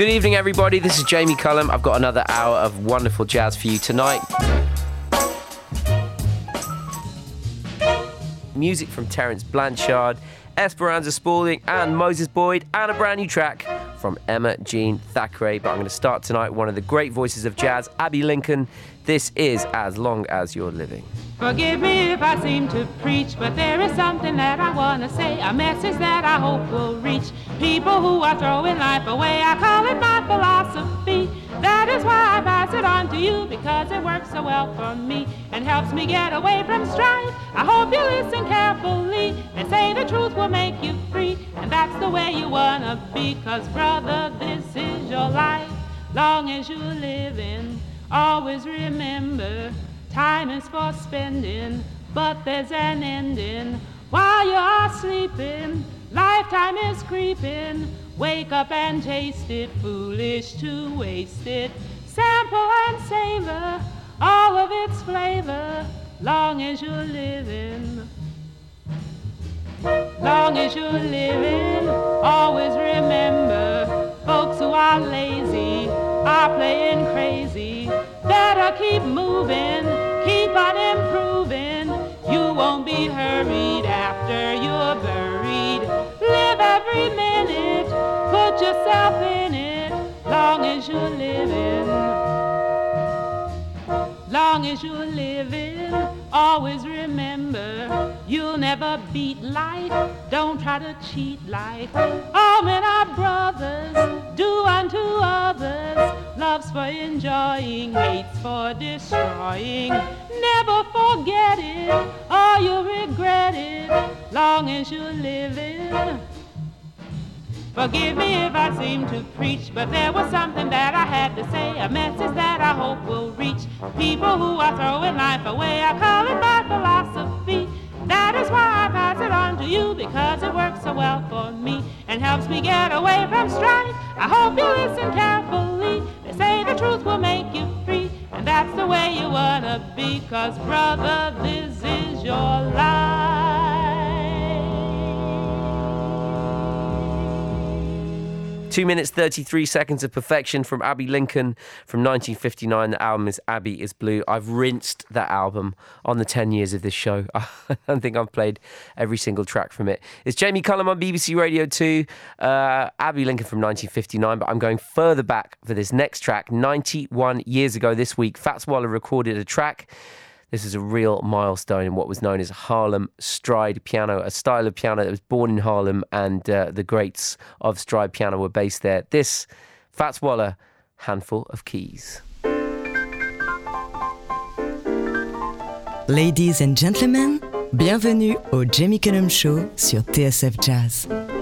Good evening, everybody. This is Jamie Cullum. I've got another hour of wonderful jazz for you tonight. Music from Terence Blanchard, Esperanza Spalding, and Moses Boyd, and a brand new track from Emma Jean Thackray. But I'm going to start tonight with one of the great voices of jazz, Abbey Lincoln. This is As Long as You're Living. Forgive me if I seem to preach, but there is something that I want to say, a message that I hope will reach people who are throwing life away. I call it my philosophy. That is why I pass it on to you, because it works so well for me and helps me get away from strife. I hope you listen carefully. They say the truth will make you free, and that's the way you want to be, because brother, this is your life. Long as you're living, always remember. Time is for spending, but there's an ending. While you are sleeping, lifetime is creeping. Wake up and taste it, foolish to waste it. Sample and savor all of its flavor, long as you're living. Long as you're living, always remember folks who are lazy are playing crazy. Better keep moving, keep on improving. You won't be hurried after you're buried. Live every minute, put yourself in it, long as you're living. Long as you're living, always remember you'll never beat life. Don't try to cheat life. All men are brothers. Do unto others. Love's for enjoying, hate's for destroying. Never forget it, or you'll regret it. Long as you're living. Forgive me if I seem to preach, but there was something that I had to say, a message that I hope will reach people who are throwing life away. I call it my philosophy. That is why I pass it on to you, because it works so well for me and helps me get away from strife. I hope you listen carefully. They say the truth will make you free, and that's the way you wanna be, cause brother, this is your life. Two minutes, 33 seconds of perfection from Abbey Lincoln from 1959. The album is Abbey is Blue. I've rinsed that album on the 10 years of this show. I don't think I've played every single track from it. It's Jamie Cullum on BBC Radio 2, uh, Abbey Lincoln from 1959, but I'm going further back for this next track. 91 years ago this week, Fats Waller recorded a track this is a real milestone in what was known as Harlem stride piano, a style of piano that was born in Harlem, and uh, the greats of stride piano were based there. This, Fats Waller, handful of keys. Ladies and gentlemen, bienvenue au Jamie Cullum Show sur TSF Jazz.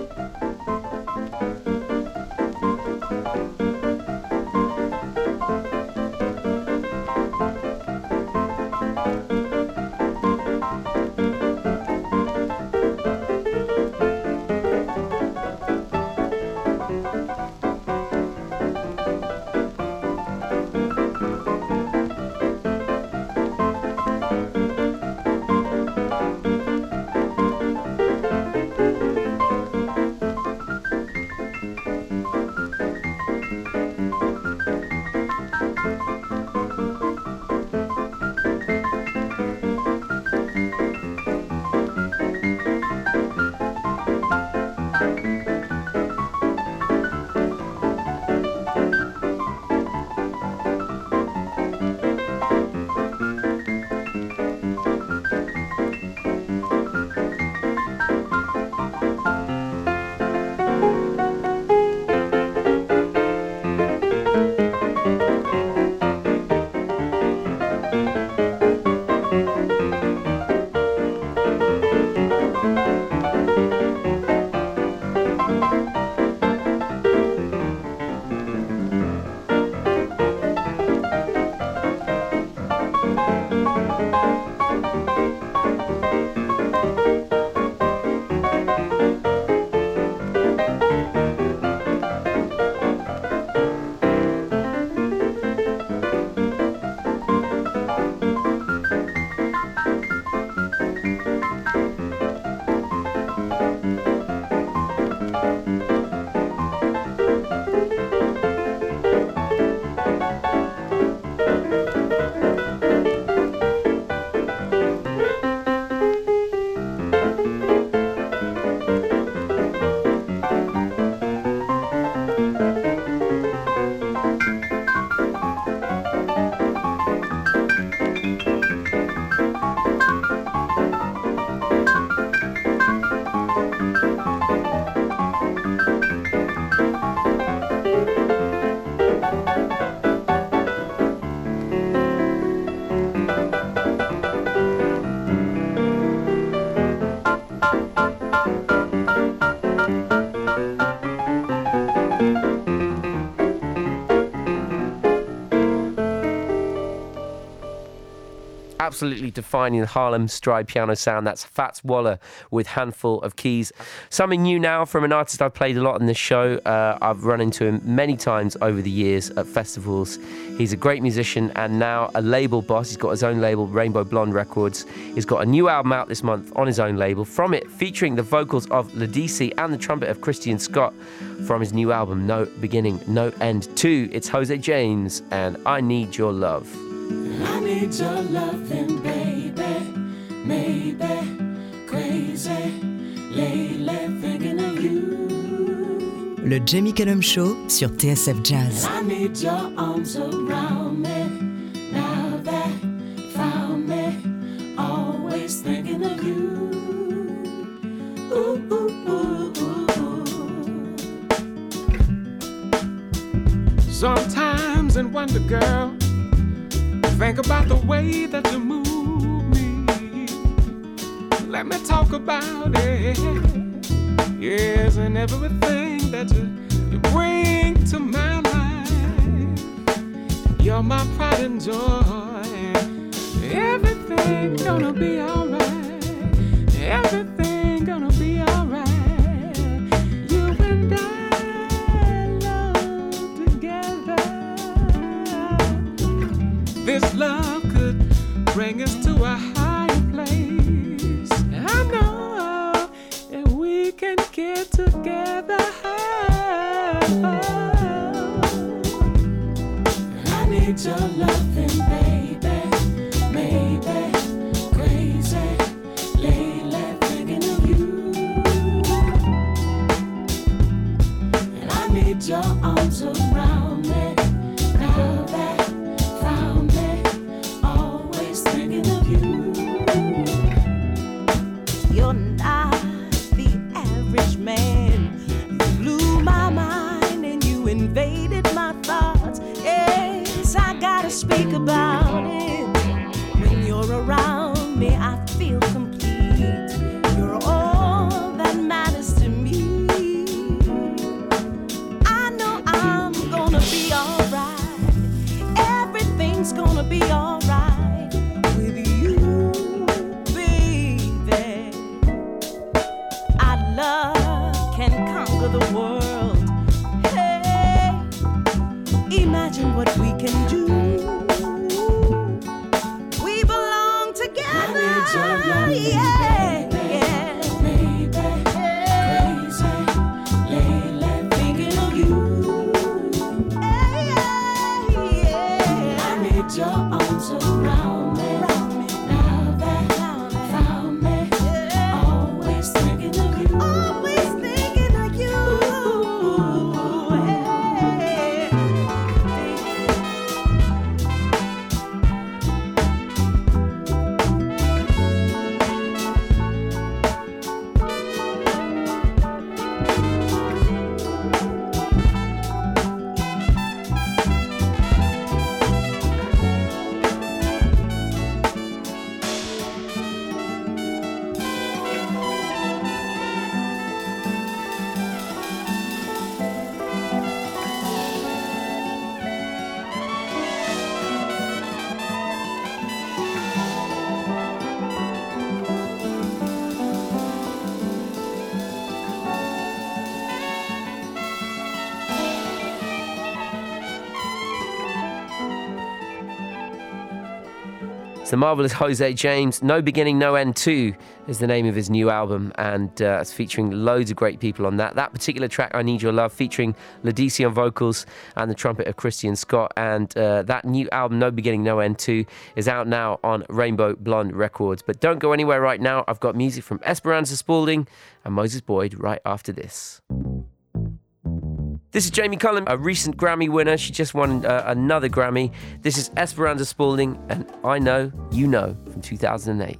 Absolutely defining the Harlem stride piano sound. That's Fats Waller with Handful of Keys. Something new now from an artist I've played a lot in this show. Uh, I've run into him many times over the years at festivals. He's a great musician and now a label boss. He's got his own label, Rainbow Blonde Records. He's got a new album out this month on his own label. From it, featuring the vocals of Ledisi and the trumpet of Christian Scott from his new album, No Beginning, No End 2. It's Jose James and I Need Your Love. I need your loving, baby, maybe crazy, lately thinking of you. Le Jamie Cullum Show sur TSF Jazz. I need your arms around me, now that you found me, always thinking of you. Ooh, ooh, ooh, ooh. Sometimes in wonder, girl, think about the way that you move me. Let me talk about it. Yes, and everything that you, you bring to my life. You're my pride and joy. Everything gonna be alright. Everything bring It's the marvelous Jose James. No Beginning, No End 2 is the name of his new album, and uh, it's featuring loads of great people on that. That particular track, I Need Your Love, featuring Ledisi on vocals and the trumpet of Christian Scott. And uh, that new album, No Beginning, No End 2, is out now on Rainbow Blonde Records. But don't go anywhere right now. I've got music from Esperanza Spalding and Moses Boyd right after this. This is Jamie Cullum, a recent Grammy winner. She just won uh, another Grammy. This is Esperanza Spalding, and I Know, You Know from 2008.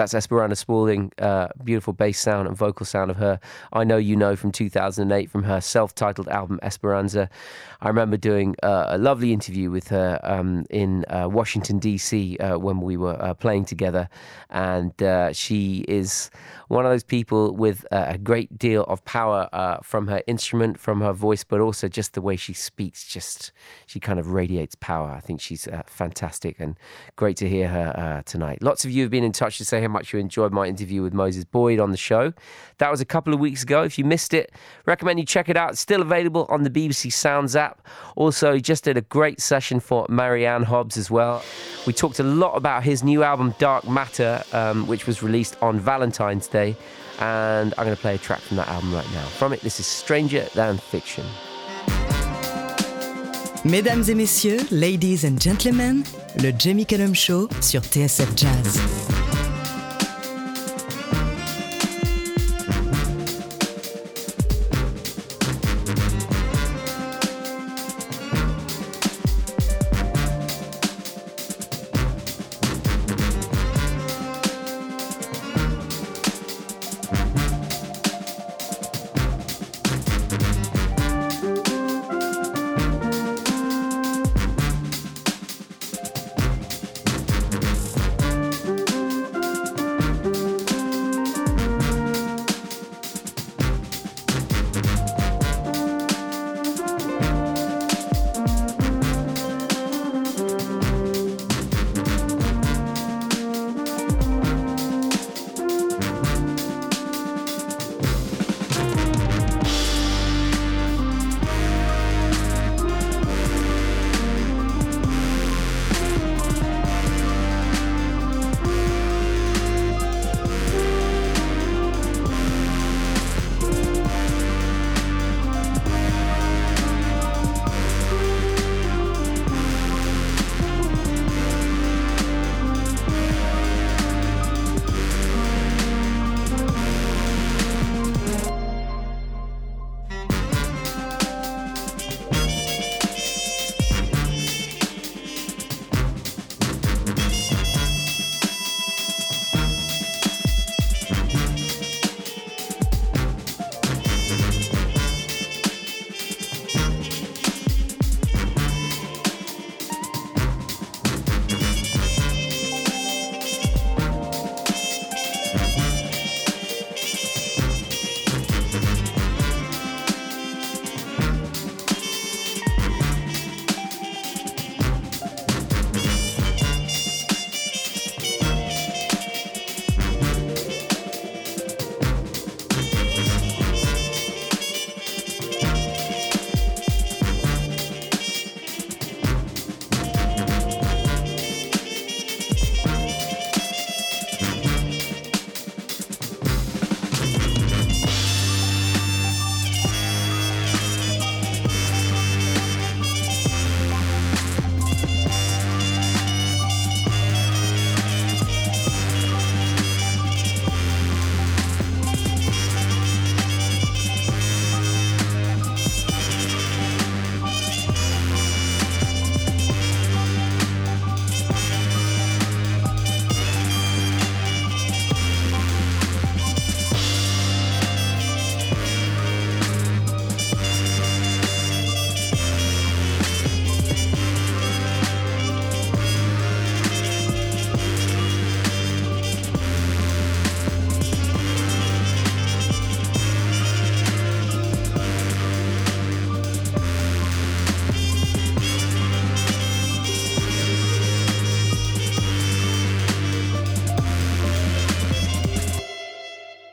That's Esperanza Spalding, uh, beautiful bass sound and vocal sound of her. I know you know from 2008 from her self-titled album Esperanza. I remember doing uh, a lovely interview with her um, in uh, Washington D.C. Uh, when we were uh, playing together, and uh, she is one of those people with a great deal of power uh, from her instrument, from her voice, but also just the way she speaks. Just she kind of radiates power. I think she's uh, fantastic and great to hear her uh, tonight. Lots of you have been in touch to say how much you enjoyed my interview with Moses Boyd on the show. That was a couple of weeks ago. If you missed it, recommend you check it out. It's still available on the BBC Sounds app. Also, just did a great session for Mary Anne Hobbs as well. We talked a lot about his new album Dark Matter, um, which was released on Valentine's Day. And I'm going to play a track from that album right now. From it, this is Stranger Than Fiction. Mesdames et messieurs, ladies and gentlemen, le Jamie Cullum Show sur TSF Jazz.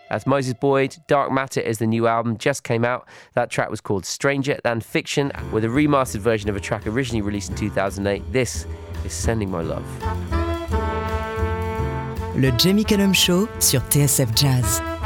That's Moses Boyd. Dark Matter is the new album, just came out. That track was called Stranger Than Fiction, with a remastered version of a track originally released in 2008. This is Sending My Love. Le Jamie Cullum Show sur TSF Jazz.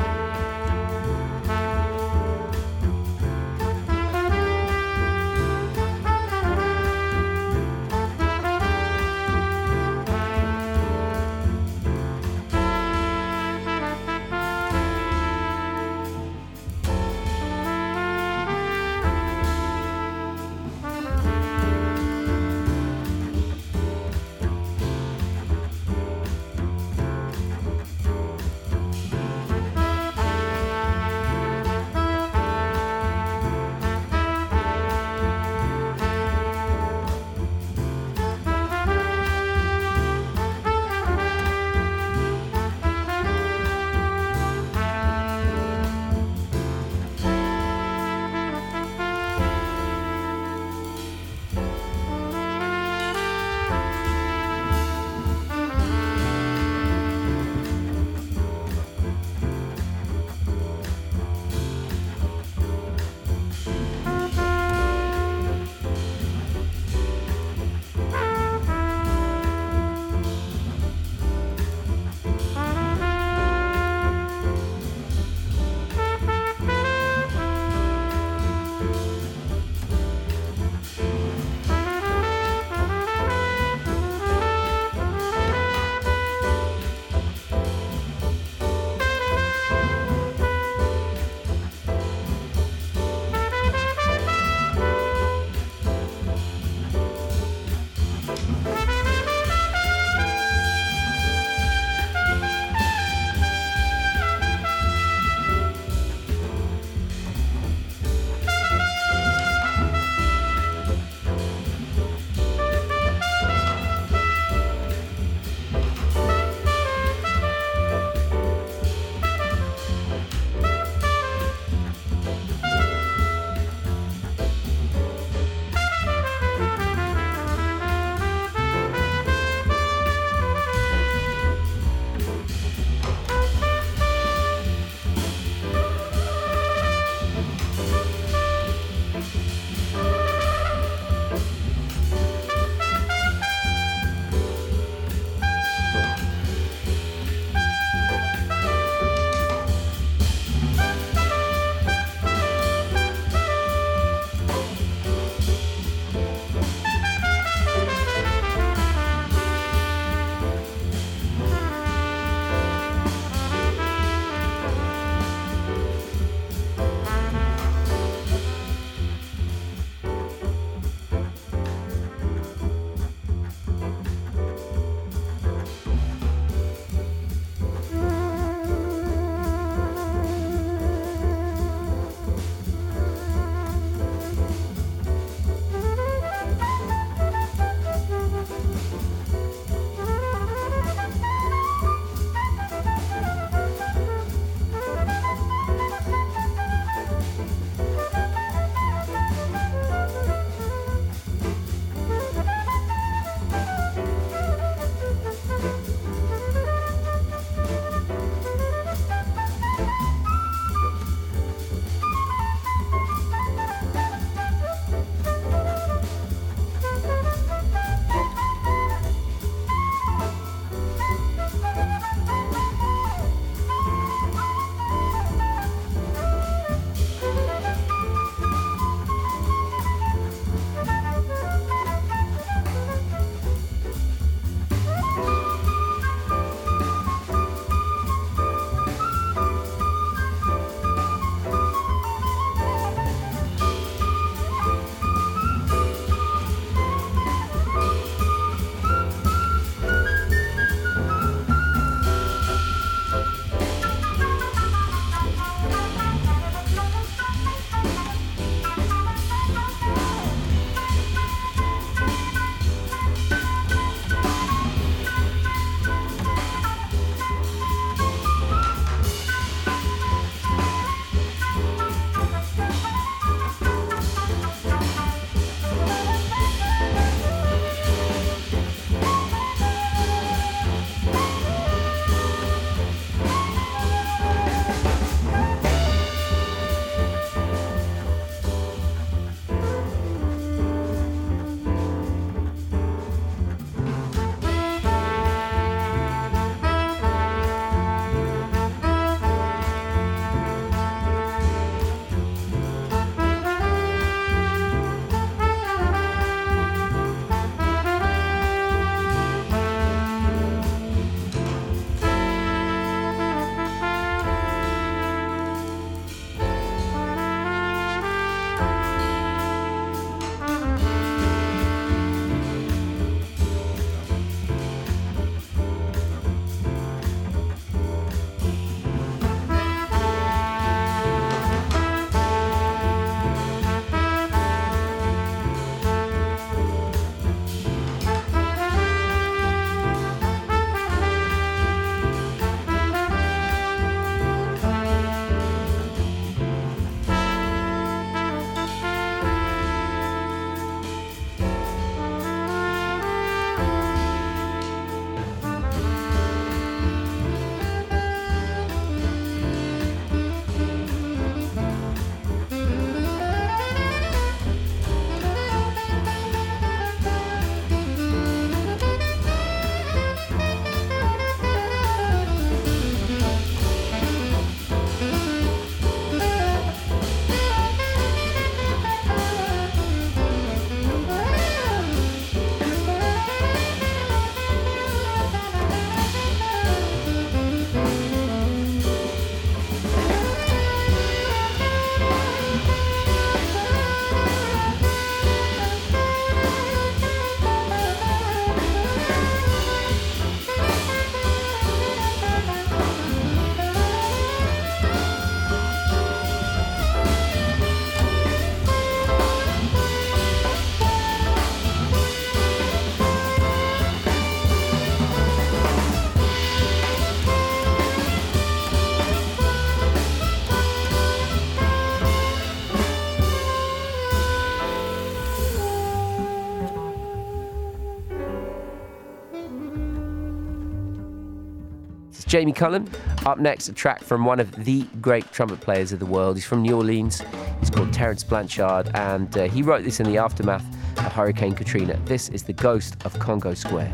Jamie Cullum. Up next, a track from one of the great trumpet players of the world. He's from New Orleans. He's called Terence Blanchard, and uh, he wrote this in the aftermath of Hurricane Katrina. This is The Ghost of Congo Square.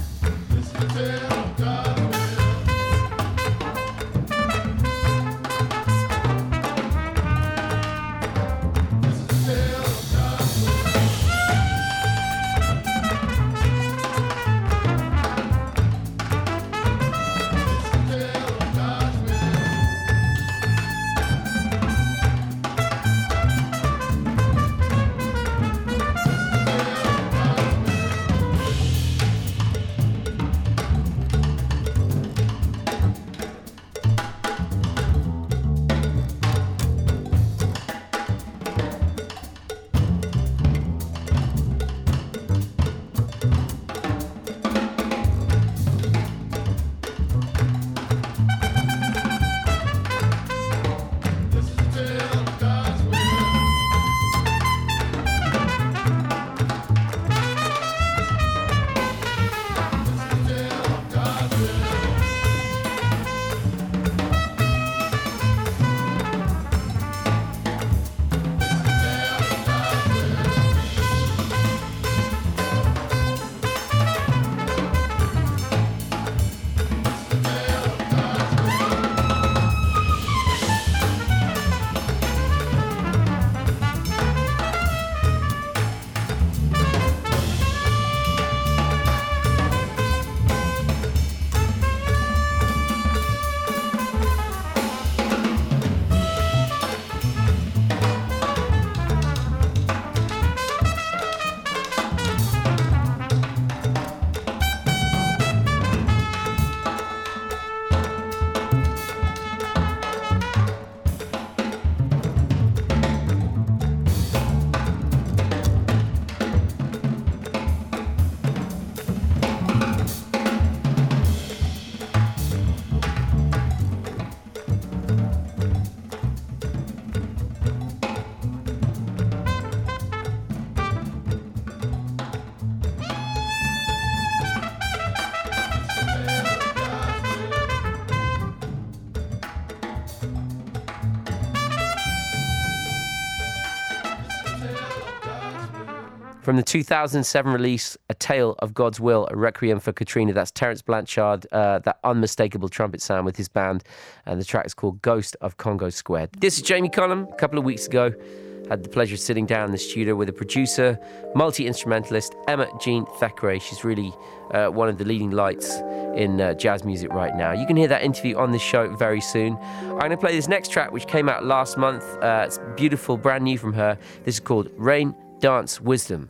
From the 2007 release, A Tale of God's Will, a Requiem for Katrina. That's Terence Blanchard, uh, that unmistakable trumpet sound with his band. And the track is called Ghost of Congo Square. This is Jamie Cullum. A couple of weeks ago, had the pleasure of sitting down in the studio with a producer, multi instrumentalist, Emma Jean Thackray. She's really uh, one of the leading lights in uh, jazz music right now. You can hear that interview on this show very soon. I'm going to play this next track, which came out last month. Uh, it's beautiful, brand new from her. This is called Rain Dance Wisdom.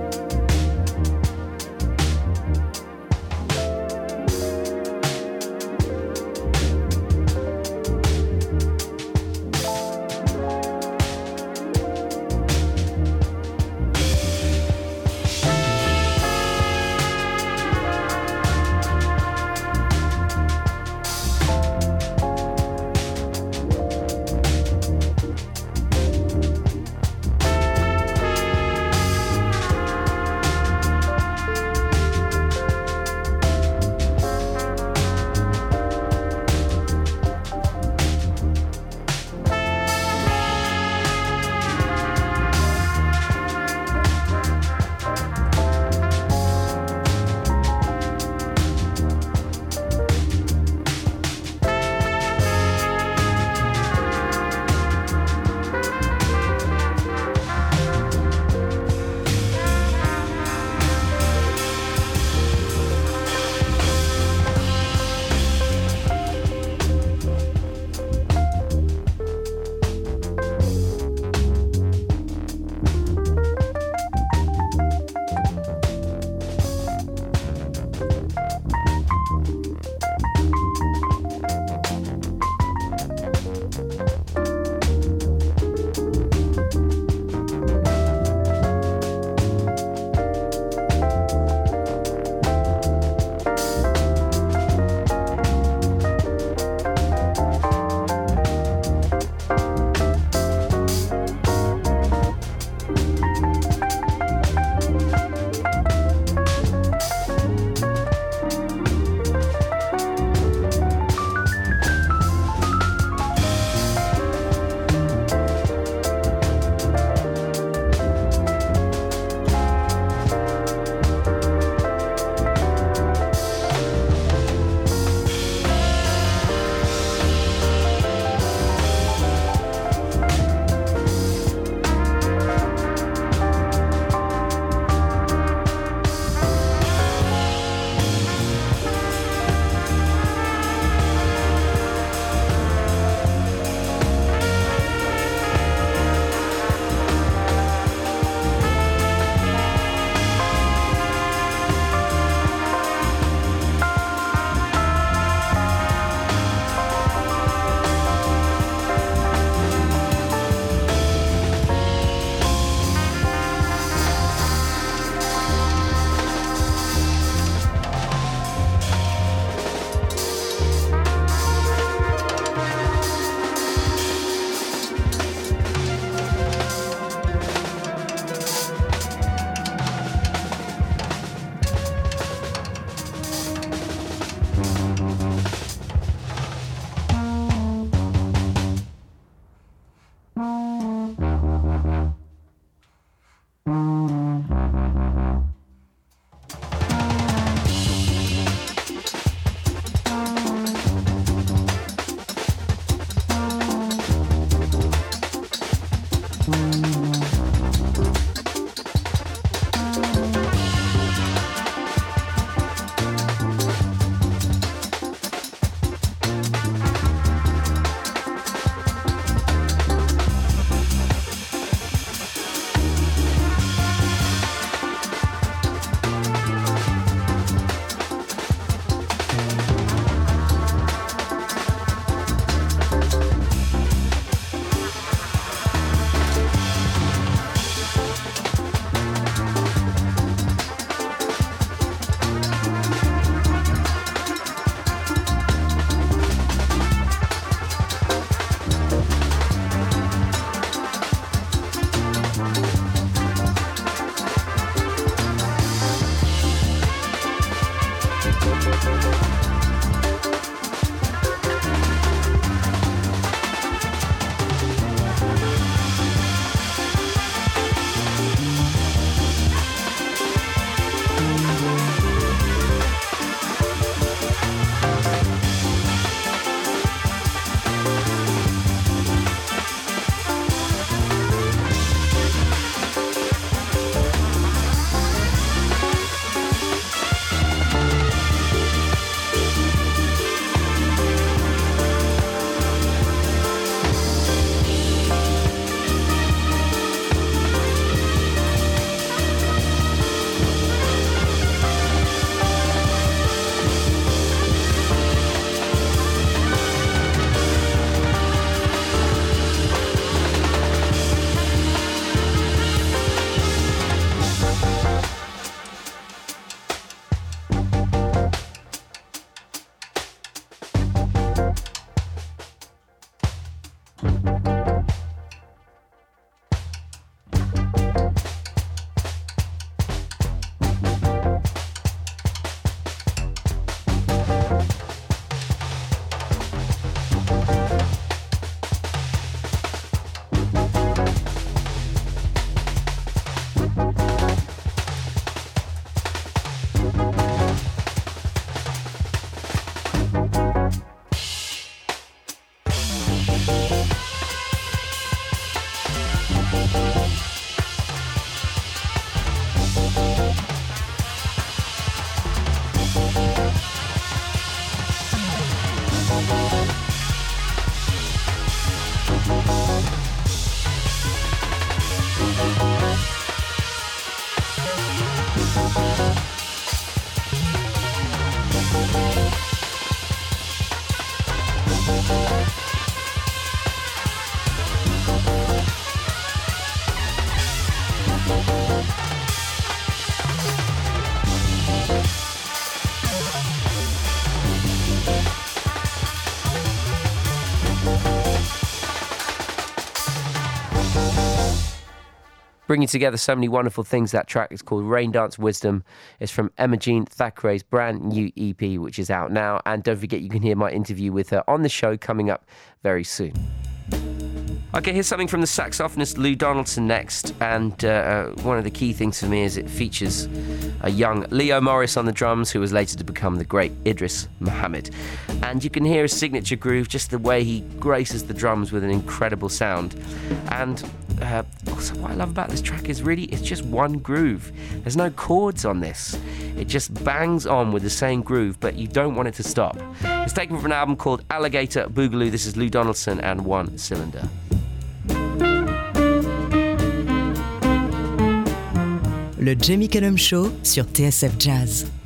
Bringing together so many wonderful things. That track is called Rain Dance Wisdom. It's from Emma Jean Thackray's brand new EP, which is out now. And don't forget, you can hear my interview with her on the show coming up very soon. Okay, here's something from the saxophonist Lou Donaldson next. And uh, uh, one of the key things for me is it features a young Leo Morris on the drums, who was later to become the great Idris Muhammad. And you can hear his signature groove, just the way he graces the drums with an incredible sound. And uh, also, what I love about this track is really it's just one groove. There's no chords on this. It just bangs on with the same groove, but you don't want it to stop. It's taken from an album called Alligator Boogaloo. This is Lou Donaldson and One Cylinder. Le Jamie Cullum Show sur TSF Jazz.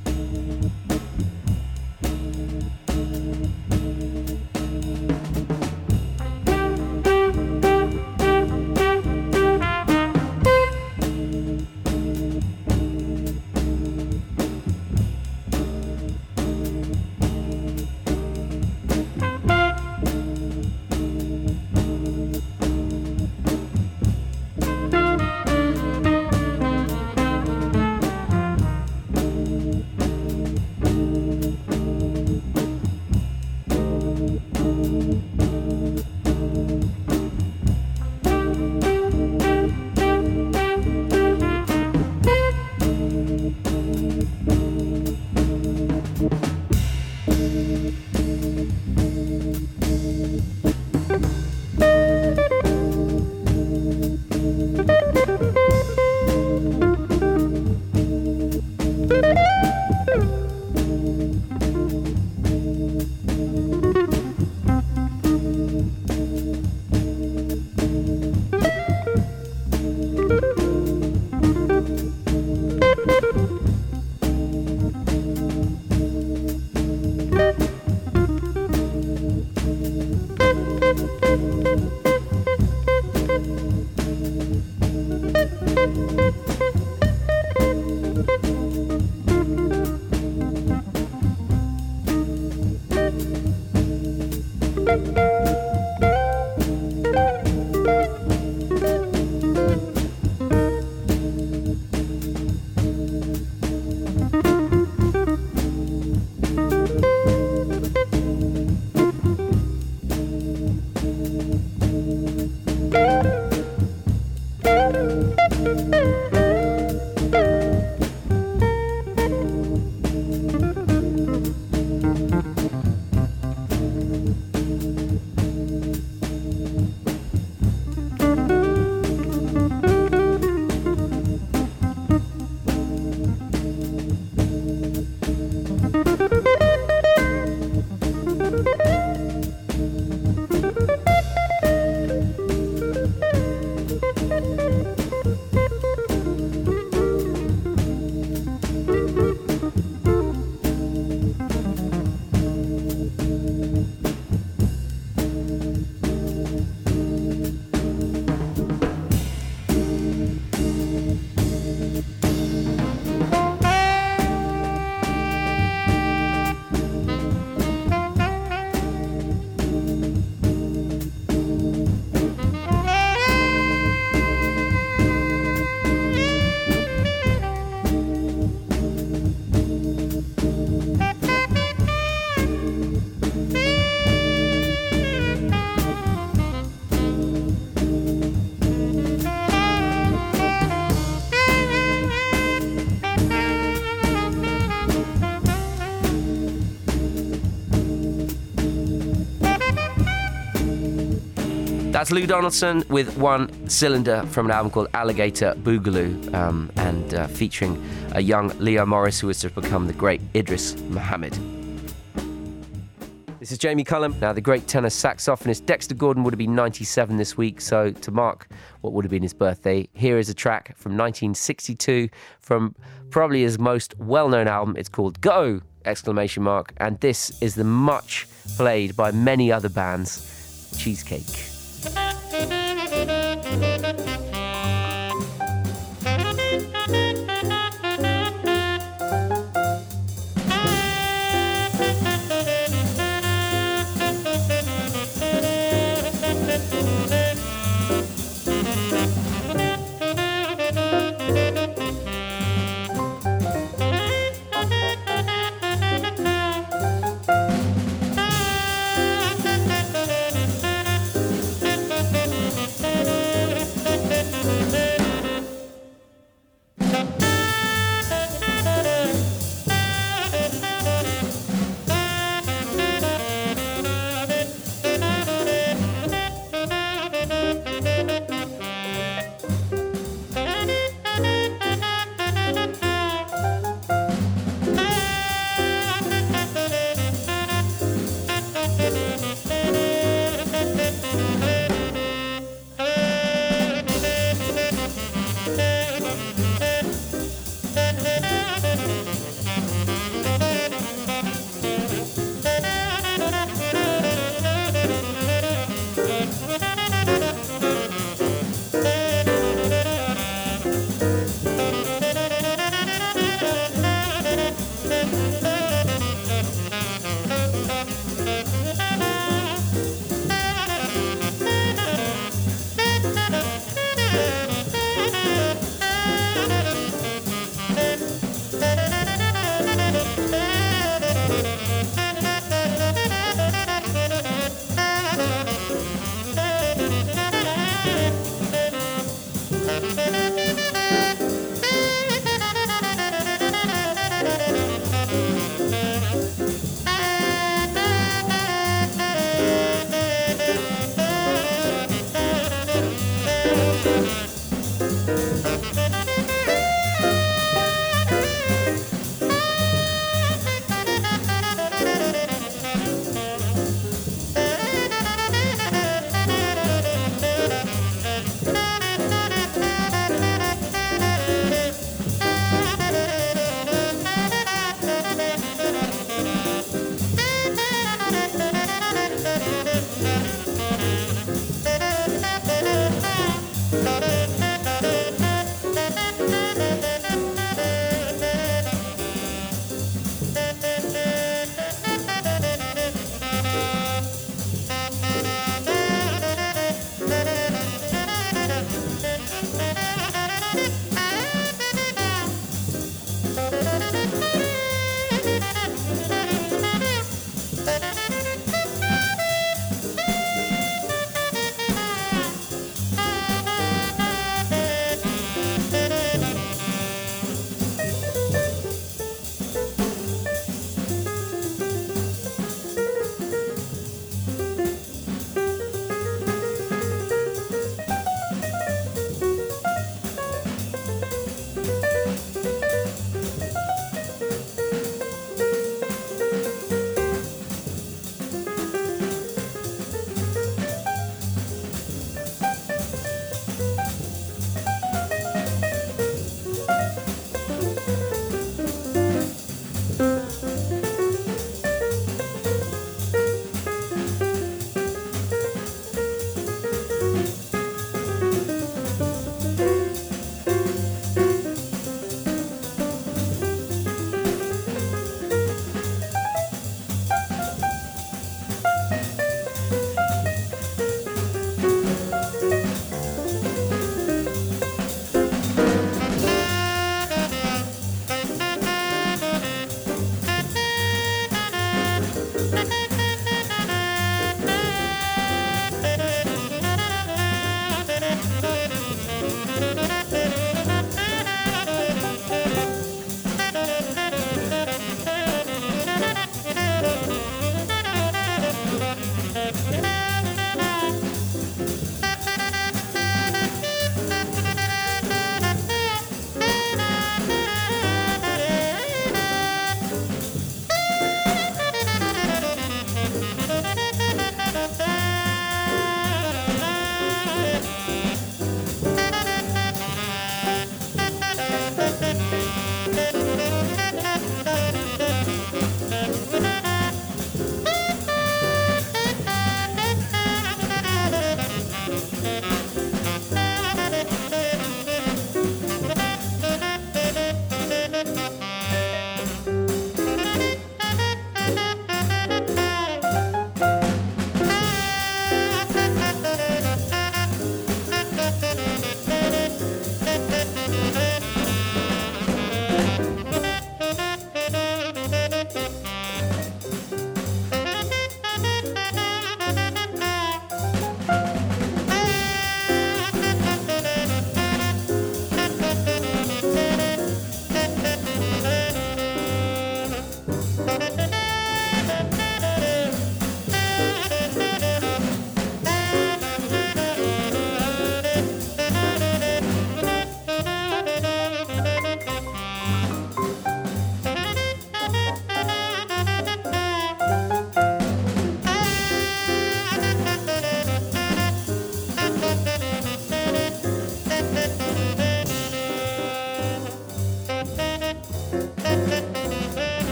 That's Lou Donaldson with one cylinder from an album called Alligator Boogaloo, um, and uh, featuring a young Leo Morris who was to become the great Idris Muhammad. This is Jamie Cullum. Now, the great tenor saxophonist Dexter Gordon would have been 97 this week, so to mark what would have been his birthday, here is a track from 1962 from probably his most well-known album. It's called Go! Exclamation mark, and this is the much played by many other bands, Cheesecake. Thank you.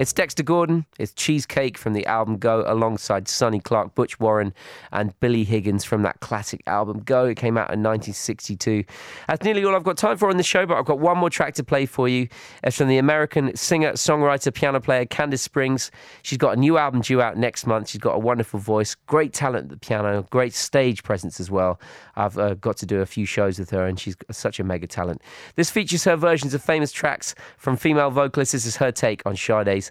It's Dexter Gordon, it's Cheesecake from the album Go, alongside Sonny Clark, Butch Warren, and Billy Higgins from that classic album Go. It came out in 1962. That's nearly all I've got time for on the show, but I've got one more track to play for you. It's from the American singer, songwriter, piano player Kandace Springs. She's got a new album due out next month. She's got a wonderful voice, great talent at the piano, great stage presence as well. I've uh, got to do a few shows with her, and she's such a mega talent. This features her versions of famous tracks from female vocalists. This is her take on Sade's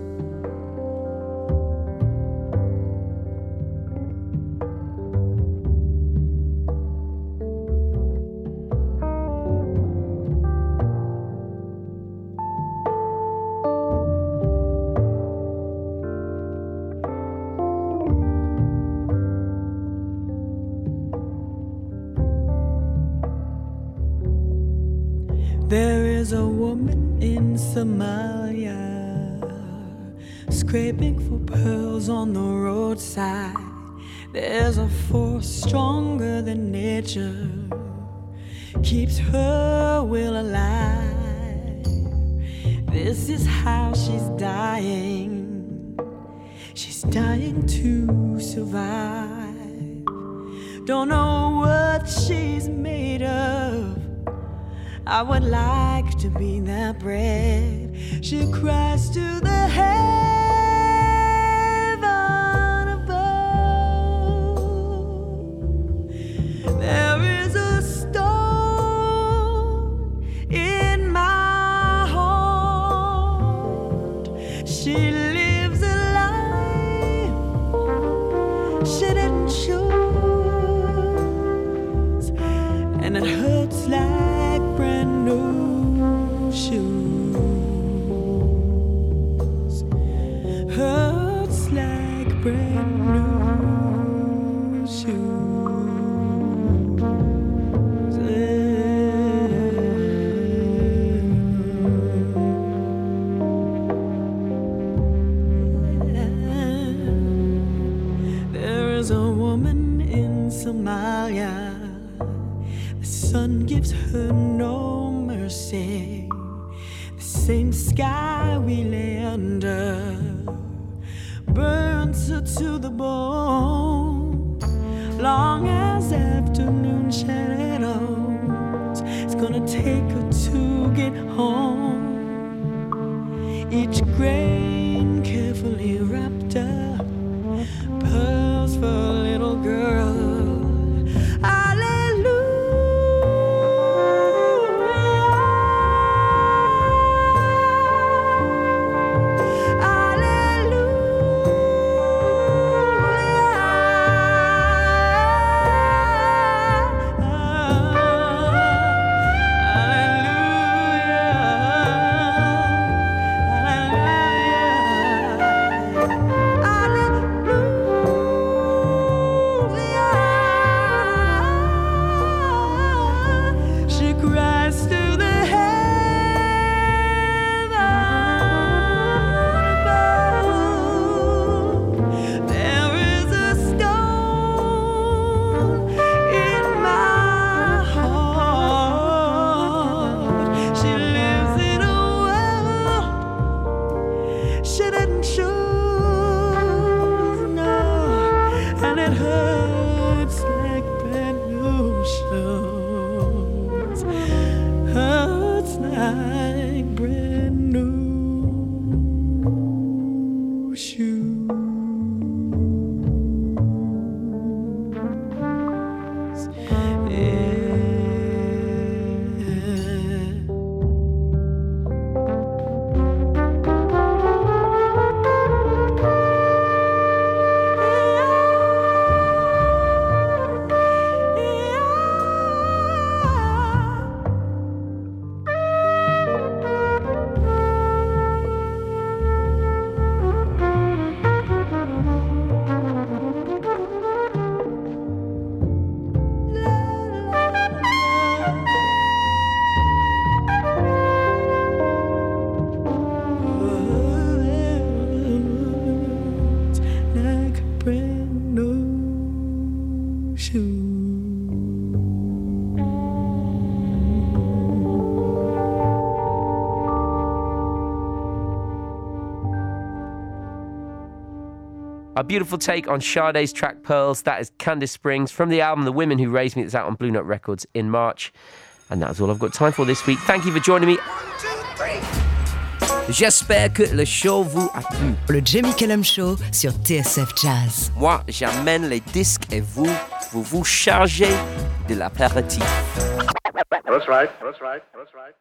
Somalia scraping for pearls on the roadside. There's a force stronger than nature, keeps her will alive. This is how she's dying. She's dying to survive. Don't know what she's made of. I would like to be that brave. She cries to the heaven gives her no mercy. The same sky we lay under burns her to the bone. Long as afternoon shadows, it's gonna take her to get home. And A beautiful take on Sade's track Pearls. That is Kandace Springs from the album The Women Who Raised Me that's out on Blue Note Records in March. And that's all I've got time for this week. Thank you for joining me. J'espère que le show vous a plu. Le Jamie Cullum Show sur TSF Jazz. Moi, j'amène les disques et vous, vous vous chargez de l'apéritif. That's right. That's right. That's right. That's right.